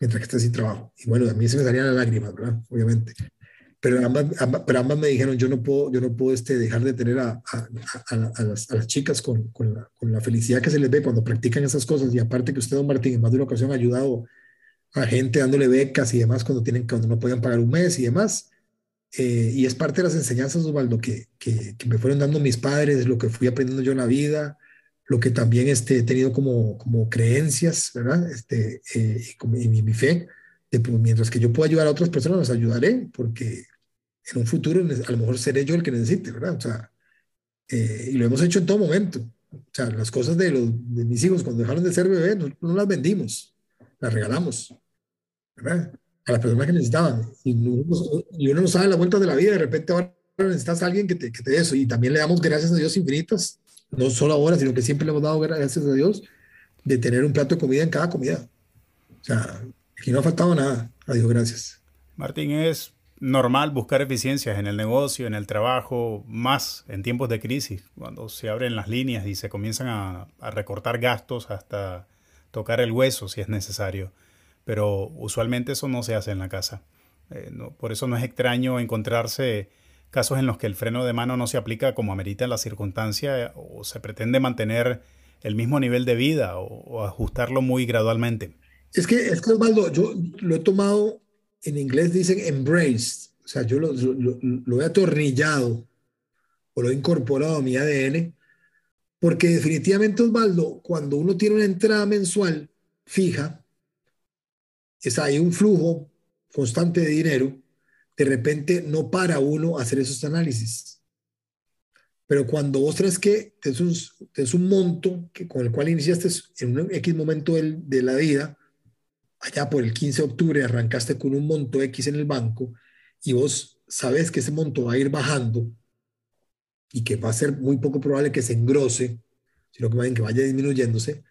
mientras que esté sin trabajo. Y bueno, a mí se me salían las lágrimas, ¿verdad? Obviamente. Pero ambas, pero ambas me dijeron, yo no puedo, yo no puedo este, dejar de tener a, las, chicas con, con, la, con, la, felicidad que se les ve cuando practican esas cosas. Y aparte que usted, don Martín, en más de una ocasión ha ayudado a gente dándole becas y demás cuando, tienen, cuando no podían pagar un mes y demás. Eh, y es parte de las enseñanzas, Osvaldo, que, que, que, me fueron dando mis padres, lo que fui aprendiendo yo en la vida, lo que también este, he tenido como, como creencias, ¿verdad? Este, eh, y, mi, fe, de, pues, mientras que yo pueda ayudar a otras personas, las ayudaré, porque en un futuro a lo mejor seré yo el que necesite, ¿verdad? O sea, eh, y lo hemos hecho en todo momento. O sea, las cosas de, los, de mis hijos cuando dejaron de ser bebés, no, no las vendimos, las regalamos, ¿verdad? A las personas que necesitaban. Y, uno no sabe la vuelta de la vida, de repente ahora necesitas a alguien que te, que te dé eso. Y también le damos gracias a Dios infinitas no solo ahora, sino que siempre le hemos dado gracias a Dios de tener un plato de comida en cada comida. O sea, aquí no ha faltado nada. A Dios gracias. Martín, es normal buscar eficiencias en el negocio, en el trabajo, más en tiempos de crisis, cuando se abren las líneas y se comienzan a, recortar gastos hasta tocar el hueso si es necesario. Pero usualmente eso no se hace en la casa. Eh, por eso no es extraño encontrarse casos en los que el freno de mano no se aplica como amerita la circunstancia o se pretende mantener el mismo nivel de vida o, ajustarlo muy gradualmente. Es que, es que Osvaldo, yo lo he tomado, en inglés dicen embraced, o sea, yo lo he atornillado o lo he incorporado a mi ADN, porque definitivamente, Osvaldo, cuando uno tiene una entrada mensual fija, es ahí un flujo constante de dinero, de repente no para uno hacer esos análisis. Pero cuando vos traes que es un, un monto que, con el cual iniciaste en un X momento de la vida, allá por el 15 de octubre arrancaste con un monto X en el banco y vos sabes que ese monto va a ir bajando y que va a ser muy poco probable que se engrose, sino que, que vaya disminuyéndose,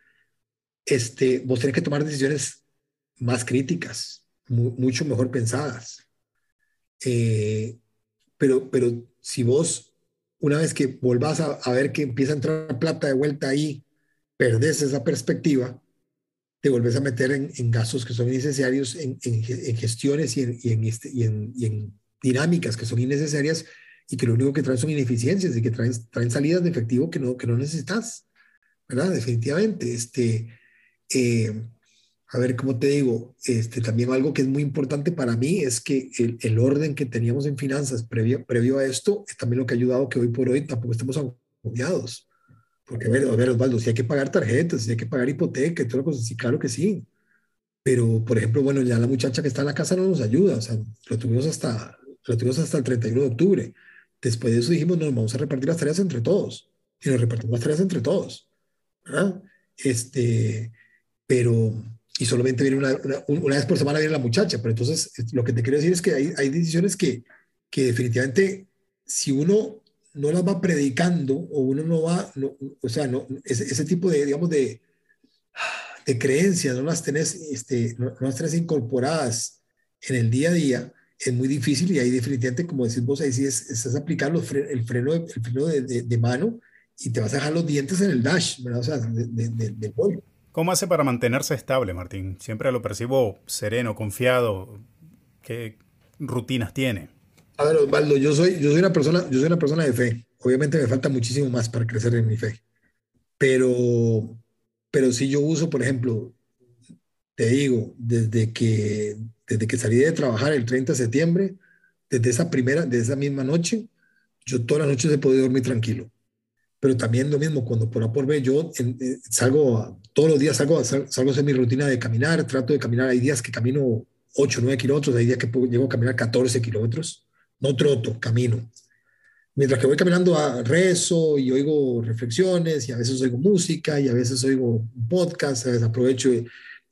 este, vos tenés que tomar decisiones más críticas, mucho mejor pensadas. Eh, pero, pero si vos, una vez que volvás a, ver que empieza a entrar plata de vuelta ahí, perdés esa perspectiva, te volvés a meter en, gastos que son innecesarios, en, gestiones y, este, y, en, dinámicas que son innecesarias y que lo único que traen son ineficiencias y que traen, traen salidas de efectivo que no, que no necesitas, ¿verdad? Definitivamente. Este, eh, a ver, ¿cómo te digo? Este, también algo que es muy importante para mí es que el, el orden que teníamos en finanzas previo, previo a esto es también lo que ha ayudado que hoy por hoy tampoco estemos agobiados. Porque, a ver, a ver, Osvaldo, si hay que pagar tarjetas, si hay que pagar hipoteca y todas las cosas, sí, claro que sí. Pero, por ejemplo, bueno, ya la muchacha que está en la casa no nos ayuda, o sea, lo tuvimos hasta, lo tuvimos hasta el 31 de octubre. Después de eso dijimos, nos vamos a repartir las tareas entre todos. Y nos repartimos las tareas entre todos. ¿verdad? Este, pero, y solamente viene una, una, vez por semana viene la muchacha, pero entonces lo que te quiero decir es que hay, hay decisiones que, que definitivamente si uno no las va predicando o uno no va, o sea, no, ese, ese, tipo de, digamos, de, de creencias no las tenés, este, no, las tenés incorporadas en el día a día, es muy difícil y ahí definitivamente, como decís vos, ahí sí es, estás aplicando el freno, el freno de, de, mano y te vas a dejar los dientes en el dash, ¿verdad? O sea, del pollo. ¿Cómo hace para mantenerse estable, Martín? Siempre lo percibo sereno, confiado. ¿Qué rutinas tiene? A ver, Osvaldo, yo soy, yo soy una persona, yo soy una persona de fe. Obviamente me falta muchísimo más para crecer en mi fe. Pero, pero si yo uso, por ejemplo, te digo, desde que, desde que salí de trabajar el 30 de septiembre, desde esa primera, de esa misma noche, yo todas las noches he podido dormir tranquilo. Pero también lo mismo, cuando por A por B, yo eh, salgo, todos los días salgo, salgo a hacer mi rutina de caminar, trato de caminar, hay días que camino 8, 9 kilómetros, hay días que llego a caminar 14 kilómetros, no troto, camino. Mientras que voy caminando a rezo y oigo reflexiones y a veces oigo música y a veces oigo podcast, a veces aprovecho y,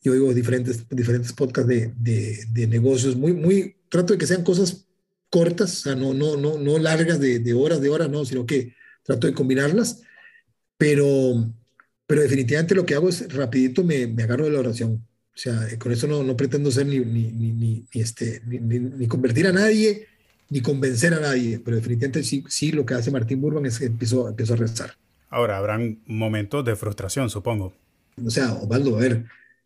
oigo diferentes, diferentes podcasts de, de, de, negocios, muy, muy, trato de que sean cosas cortas, o sea, no, no, no, no largas de, de horas, de horas, no, sino que trato de combinarlas, pero, pero definitivamente lo que hago es rapidito me, me agarro de la oración. O sea, con eso no, no pretendo ser ni, ni, ni, este, ni, convertir a nadie, ni convencer a nadie, pero definitivamente sí, sí lo que hace Martín Burban es que empiezo, empiezo a rezar. Ahora, habrán momentos de frustración, supongo. O sea, Osvaldo, a ver,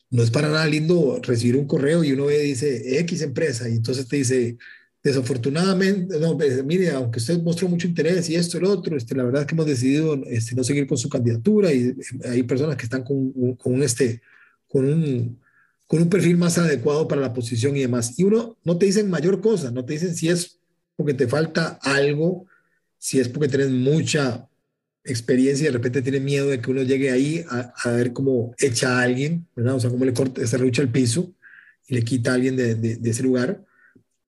no es para nada lindo recibir un correo y uno ve, dice X empresa, y entonces te dice, desafortunadamente, no, pues, mire, aunque usted mostró mucho interés y esto y lo otro, este, la verdad es que hemos decidido este, no seguir con su candidatura y eh, hay personas que están con, con, este, con, un, con un perfil más adecuado para la posición y demás. Y uno no te dicen mayor cosa, no te dicen si es porque te falta algo, si es porque tienes mucha experiencia y de repente tienes miedo de que uno llegue ahí a, ver cómo echa a alguien, ¿verdad? O sea, cómo le corta, se lucha el piso y le quita a alguien de ese lugar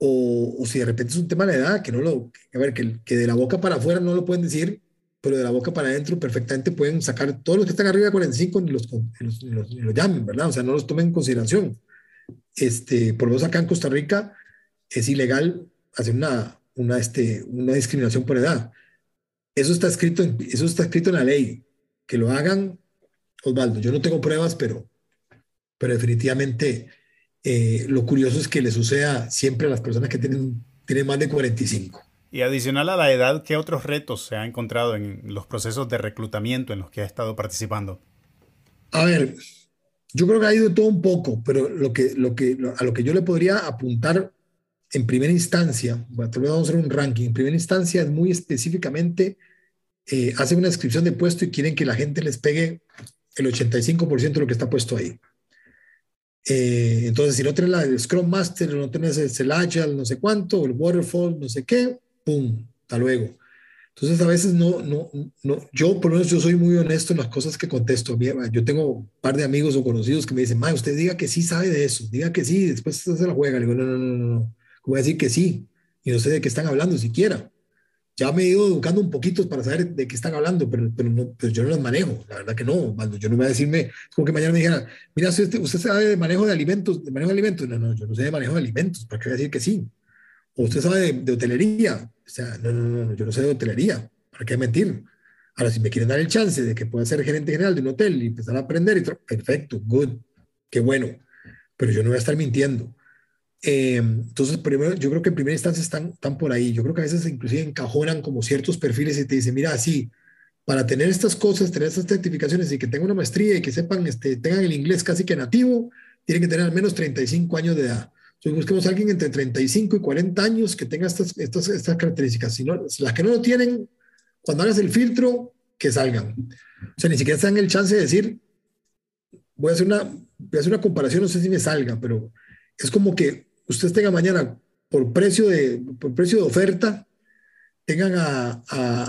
o, o, si de repente es un tema de edad, que no lo, a ver, que, que, de la boca para afuera no lo pueden decir, pero de la boca para adentro perfectamente pueden sacar todos los que están arriba de 45 ni los, ni los, los, los llamen, ¿verdad? O sea, no los tomen en consideración. Este, por lo menos acá en Costa Rica es ilegal hacer una, una, este, una discriminación por edad. Eso está, escrito en, eso está escrito en la ley. Que lo hagan, Osvaldo. Yo no tengo pruebas, pero, pero definitivamente eh, lo curioso es que le suceda siempre a las personas que tienen, tienen más de 45. Y adicional a la edad, ¿qué otros retos se ha encontrado en los procesos de reclutamiento en los que ha estado participando? A ver, yo creo que ha ido todo un poco, pero lo que, lo que, a lo que yo le podría apuntar en primera instancia, bueno, vamos a hacer un ranking, en primera instancia es muy específicamente, eh, hacen una descripción de puesto y quieren que la gente les pegue el 85% de lo que está puesto ahí. Eh, entonces, si no tienes la, el Scrum Master, no tienes el, Agile, no sé cuánto, el Waterfall, no sé qué, ¡pum! Hasta luego. Entonces, a veces no, no, no, yo por lo menos yo soy muy honesto en las cosas que contesto. Yo tengo un par de amigos o conocidos que me dicen, ma, usted diga que sí sabe de eso, diga que sí, después se la juega. Le digo, no, no, no, no, voy a decir que sí, y no sé de qué están hablando siquiera ya me he ido educando un poquito para saber de qué están hablando, pero, pero, no, pero yo no las manejo, la verdad que no, yo no me voy a decirme, es como que mañana me dijera, mira, usted, usted sabe de manejo de alimentos, de manejo de alimentos, no, no, yo no sé de manejo de alimentos, ¿para qué voy a decir que sí? O usted sabe de, hotelería, o sea, no, no, no, yo no sé de hotelería, ¿para qué mentir? Ahora, si me quieren dar el chance de que pueda ser gerente general de un hotel y empezar a aprender, y perfecto, good, qué bueno, pero yo no voy a estar mintiendo. Eh, entonces, primero, yo creo que en primera instancia están, están por ahí. Yo creo que a veces inclusive encajonan como ciertos perfiles y te dicen, mira, sí, para tener estas cosas, tener estas certificaciones y que tengan una maestría y que sepan, este, tengan el inglés casi que nativo, tienen que tener al menos 35 años de edad. Entonces, busquemos a alguien entre 35 y 40 años que tenga estas, estas, estas características. Si no, las que no lo tienen, cuando hagas el filtro, que salgan. O sea, ni siquiera dan el chance de decir, voy a hacer una, voy a hacer una comparación, no sé si me salga, pero es como que ustedes tengan mañana por precio de, por precio de oferta, tengan a,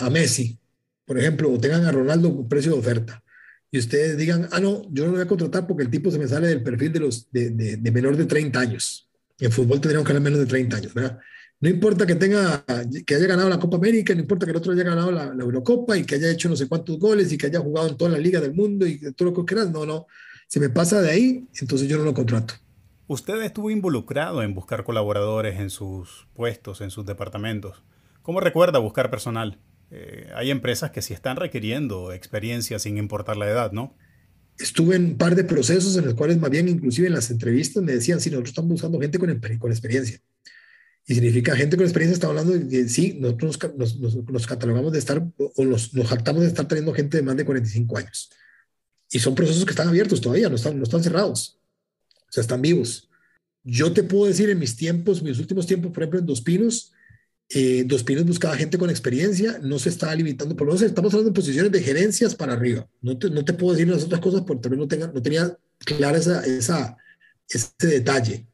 a, Messi, por ejemplo, o tengan a Ronaldo por precio de oferta, y ustedes digan, ah, no, yo no lo voy a contratar porque el tipo se me sale del perfil de, los, de, de, menor de 30 años. En fútbol tendríamos que ganar menos de 30 años, ¿verdad? No importa que tenga, que haya ganado la Copa América, no importa que el otro haya ganado la, Eurocopa y que haya hecho no sé cuántos goles y que haya jugado en toda la liga del mundo y todo lo que quieras, no, no. Si me pasa de ahí, entonces yo no lo contrato. Usted estuvo involucrado en buscar colaboradores en sus puestos, en sus departamentos. ¿Cómo recuerda buscar personal? Eh, hay empresas que sí están requiriendo experiencia sin importar la edad, ¿no? Estuve en un par de procesos en los cuales más bien inclusive en las entrevistas me decían, sí, nosotros estamos buscando gente con, con experiencia. Y significa gente con experiencia, estamos hablando de sí, nosotros nos, nos, catalogamos de estar o nos, nos jactamos de estar teniendo gente de más de 45 años. Y son procesos que están abiertos todavía, no están, no están cerrados. O sea, están vivos. Yo te puedo decir en mis tiempos, mis últimos tiempos, por ejemplo, en Dos Pinos, eh, Dos Pinos buscaba gente con experiencia, no se estaba limitando, por lo menos estamos hablando de posiciones de gerencias para arriba. No te, no te puedo decir las otras cosas porque también no, tenga, no tenía clara esa, esa, ese detalle.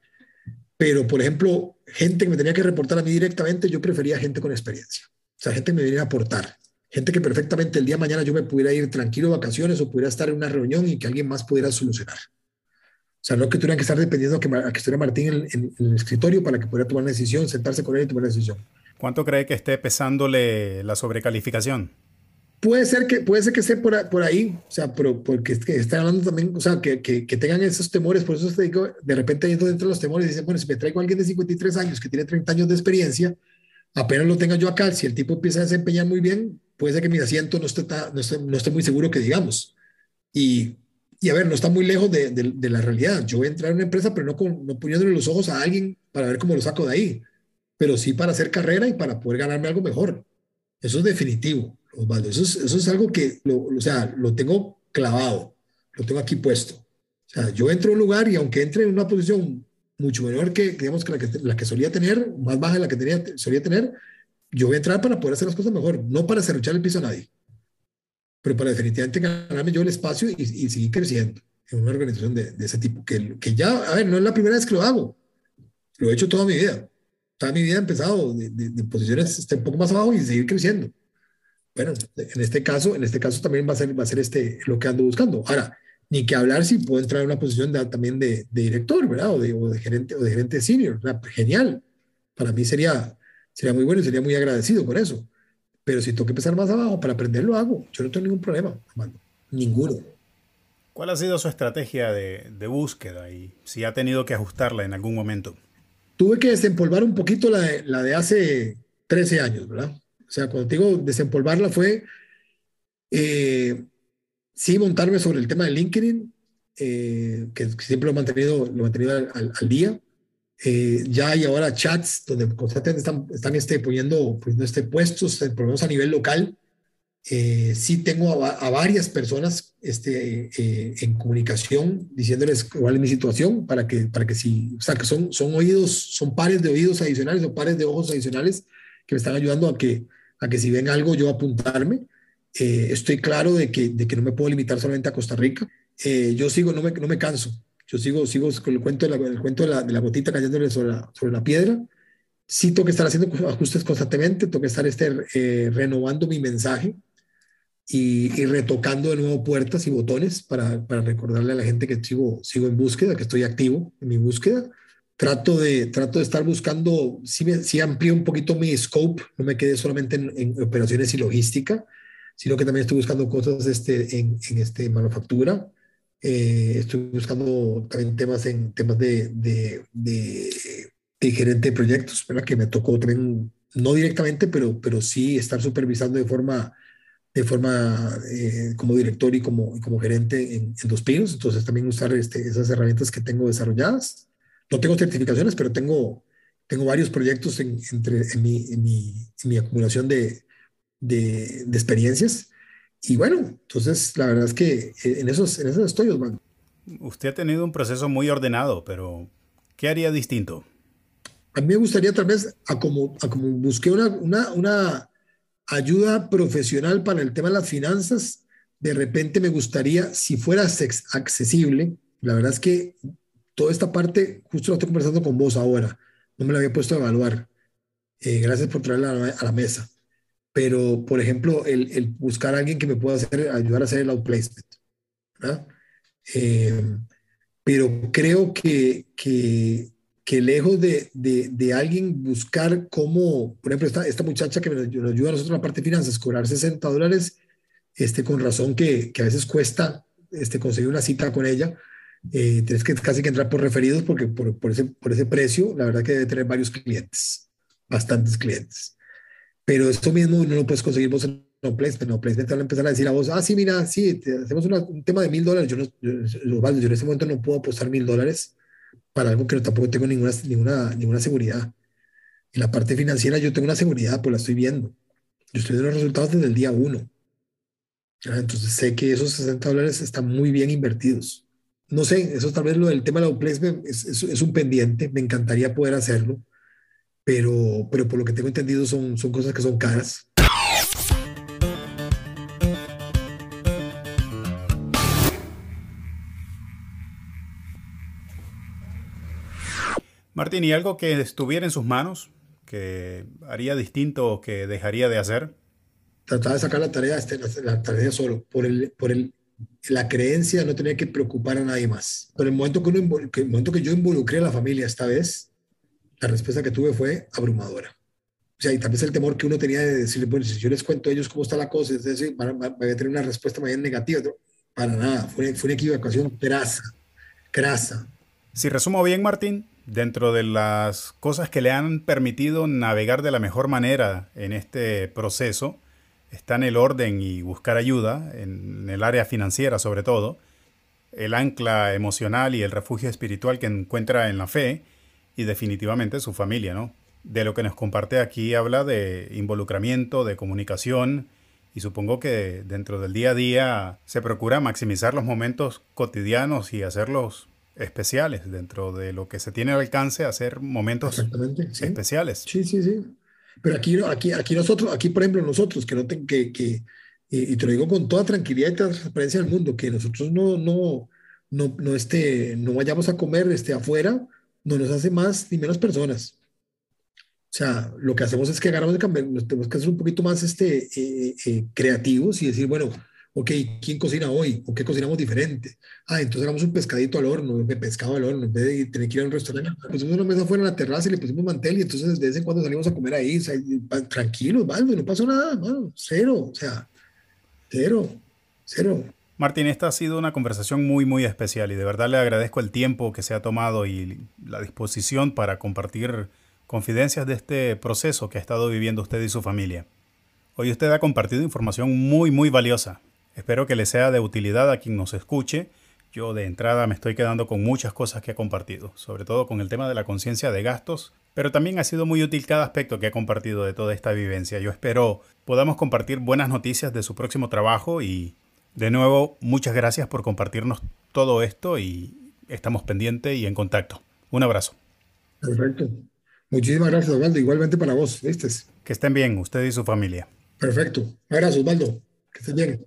Pero, por ejemplo, gente que me tenía que reportar a mí directamente, yo prefería gente con experiencia. O sea, gente que me viniera a aportar. Gente que perfectamente el día de mañana yo me pudiera ir tranquilo vacaciones o pudiera estar en una reunión y que alguien más pudiera solucionar. O sea, no que tuvieran que estar dependiendo a que, a que estuviera Martín en, en, el escritorio para que pudiera tomar una decisión, sentarse con él y tomar una decisión. ¿Cuánto cree que esté pesándole la sobrecalificación? Puede ser que, puede ser que esté por, por ahí, o sea, pero porque están hablando también, o sea, que, que, que, tengan esos temores, por eso te digo, de repente dentro de los temores dicen, bueno, si me traigo a alguien de 53 años que tiene 30 años de experiencia, apenas lo tenga yo acá, si el tipo empieza a desempeñar muy bien, puede ser que mi asiento no esté, no esté, no esté muy seguro que digamos. Y, y, a ver, no está muy lejos de, de, de, la realidad. Yo voy a entrar en una empresa, pero no, con, no poniéndole los ojos a alguien para ver cómo lo saco de ahí, pero sí para hacer carrera y para poder ganarme algo mejor. Eso es definitivo. Osvaldo. Eso es, eso es algo que, lo, o sea, lo tengo clavado, lo tengo aquí puesto. O sea, yo entro a un lugar y aunque entre en una posición mucho menor que, digamos, que la, que la que solía tener, más baja de la que tenía, solía tener, yo voy a entrar para poder hacer las cosas mejor, no para cerruchar el piso a nadie, pero para definitivamente ganarme yo el espacio y, y seguir creciendo en una organización de, de, ese tipo, que, que ya, a ver, no es la primera vez que lo hago, lo he hecho toda mi vida. Toda mi vida he empezado de, de, de posiciones este, un poco más abajo y seguir creciendo. Bueno, en este caso, en este caso también va a ser, va a ser este, lo que ando buscando. Ahora, ni que hablar si puedo entrar en una posición de, también de, de, director, ¿verdad? O de, o de, gerente o de gerente senior. ¿verdad? Genial. Para mí sería, sería muy bueno y sería muy agradecido por eso. Pero si tengo que empezar más abajo para aprender, lo hago. Yo no tengo ningún problema, hermano. Ninguno. ¿Cuál ha sido su estrategia de, de, búsqueda y si ha tenido que ajustarla en algún momento? Tuve que desempolvar un poquito la de, la de hace 13 años, ¿verdad? O sea, cuando digo desempolvarla fue, eh, sí, montarme sobre el tema de LinkedIn, eh, que, siempre lo he mantenido, lo he mantenido al, al día. Eh, ya hay ahora chats donde constantemente están, están este, poniendo, poniendo este puestos, por lo menos a nivel local. Eh, sí tengo a, a, varias personas este, eh, en comunicación diciéndoles cuál es mi situación para que, para que si, o sea, que son, son oídos, son pares de oídos adicionales o pares de ojos adicionales que me están ayudando a que, a que si ven algo yo apuntarme. Eh, estoy claro de que, de que no me puedo limitar solamente a Costa Rica. Eh, yo sigo, no me, no me canso. Yo sigo, sigo con el cuento de la, el cuento de la, de la gotita cayéndole sobre la, sobre la piedra. Sí tengo que estar haciendo ajustes constantemente, tengo que estar este, eh, renovando mi mensaje y, y, retocando de nuevo puertas y botones para, para recordarle a la gente que sigo, sigo en búsqueda, que estoy activo en mi búsqueda trato de, trato de estar buscando, si sí, sí amplío un poquito mi scope, no me quedé solamente en, en, operaciones y logística, sino que también estoy buscando cosas este, en, en este manufactura. Eh, estoy buscando también temas en temas de, de, de, de gerente de proyectos, ¿verdad? que me tocó también, no directamente, pero, pero sí estar supervisando de forma, de forma eh, como director y como, como gerente en, en Dos Pinos. Entonces también usar este, esas herramientas que tengo desarrolladas. No tengo certificaciones, pero tengo, tengo varios proyectos en, entre, en, mi, en, mi, mi acumulación de, de, experiencias. Y bueno, entonces la verdad es que en esos, en esos estoy, Osvaldo. Usted ha tenido un proceso muy ordenado, pero ¿qué haría distinto? A mí me gustaría tal vez, a como, a como busqué una, una, una ayuda profesional para el tema de las finanzas, de repente me gustaría, si fuera accesible, la verdad es que toda esta parte, justo lo estoy conversando con vos ahora, no me la había puesto a evaluar. Eh, gracias por traerla a la, a la, mesa. Pero, por ejemplo, el, el, buscar a alguien que me pueda hacer, ayudar a hacer el outplacement. Eh, pero creo que, que, que lejos de, de, de, alguien buscar cómo, por ejemplo, esta, esta muchacha que nos ayuda a nosotros en la parte de finanzas, cobrar 60 dólares, este, con razón que, que a veces cuesta este, conseguir una cita con ella, eh, tienes que casi que entrar por referidos porque por, por, ese, por ese precio, la verdad que debe tener varios clientes, bastantes clientes. Pero esto mismo no lo puedes conseguir vos en no placement. No placement te van a empezar a decir a vos, ah, sí, mira, sí, te hacemos una, un tema de mil dólares. Yo, no, yo, yo, en ese momento no puedo apostar mil dólares para algo que no, tampoco tengo ninguna, ninguna, ninguna seguridad. En la parte financiera yo tengo una seguridad, pues la estoy viendo. Yo estoy viendo los resultados desde el día uno. Entonces sé que esos 60 dólares están muy bien invertidos no sé, eso tal vez lo del tema de la outplacement es, es, es, un pendiente, me encantaría poder hacerlo, pero, pero por lo que tengo entendido son, son cosas que son caras. Martín, ¿y algo que estuviera en sus manos, que haría distinto o que dejaría de hacer? Tratar de sacar la tarea, este, la, tarea solo, por, el, por el, la creencia de no tener que preocupar a nadie más. Pero el momento que, uno, el momento que yo involucré a la familia esta vez, la respuesta que tuve fue abrumadora. O sea, y tal vez el temor que uno tenía de decirle, bueno, si yo les cuento a ellos cómo está la cosa, es decir, van, a tener una respuesta más bien negativa. Para nada, fue, fue una equivocación grasa, grasa. Si resumo bien, Martín, dentro de las cosas que le han permitido navegar de la mejor manera en este proceso, están el orden y buscar ayuda, en el área financiera sobre todo, el ancla emocional y el refugio espiritual que encuentra en la fe y definitivamente su familia, ¿no? de lo que nos comparte aquí habla de involucramiento, de comunicación y supongo que dentro del día a día se procura maximizar los momentos cotidianos y hacerlos especiales dentro de lo que se tiene al alcance, hacer momentos especiales. Sí, sí, sí. Pero aquí, aquí, aquí nosotros, aquí por ejemplo nosotros, que no ten, que, que y, te lo digo con toda tranquilidad y transparencia del mundo, que nosotros no, no, no, no, este, no vayamos a comer este, afuera, no nos hace más ni menos personas. O sea, lo que hacemos es que agarramos el cambio, nos tenemos que hacer un poquito más este, eh, eh, creativos y decir, bueno, ok, ¿quién cocina hoy? ¿O qué cocinamos diferente? Ah, entonces hagamos un pescadito al horno, de pescado al horno, en vez de tener que ir a un restaurante. Pusimos una mesa fuera en la terraza y le pusimos mantel y entonces de vez en cuando salimos a comer ahí, o sea, tranquilos, no pasó nada, cero, o sea, cero, cero. Martín, esta ha sido una conversación muy, muy especial y de verdad le agradezco el tiempo que se ha tomado y la disposición para compartir confidencias de este proceso que ha estado viviendo usted y su familia. Hoy usted ha compartido información muy, muy valiosa. Espero que le sea de utilidad a quien nos escuche. Yo de entrada me estoy quedando con muchas cosas que ha compartido, sobre todo con el tema de la conciencia de gastos, pero también ha sido muy útil cada aspecto que ha compartido de toda esta vivencia. Yo espero podamos compartir buenas noticias de su próximo trabajo y de nuevo muchas gracias por compartirnos todo esto y estamos pendientes y en contacto. Un abrazo. Perfecto. Muchísimas gracias, Osvaldo. Igualmente para vos, ¿viste? Que estén bien, usted y su familia. Perfecto. Abrazo, Osvaldo. Que estén bien.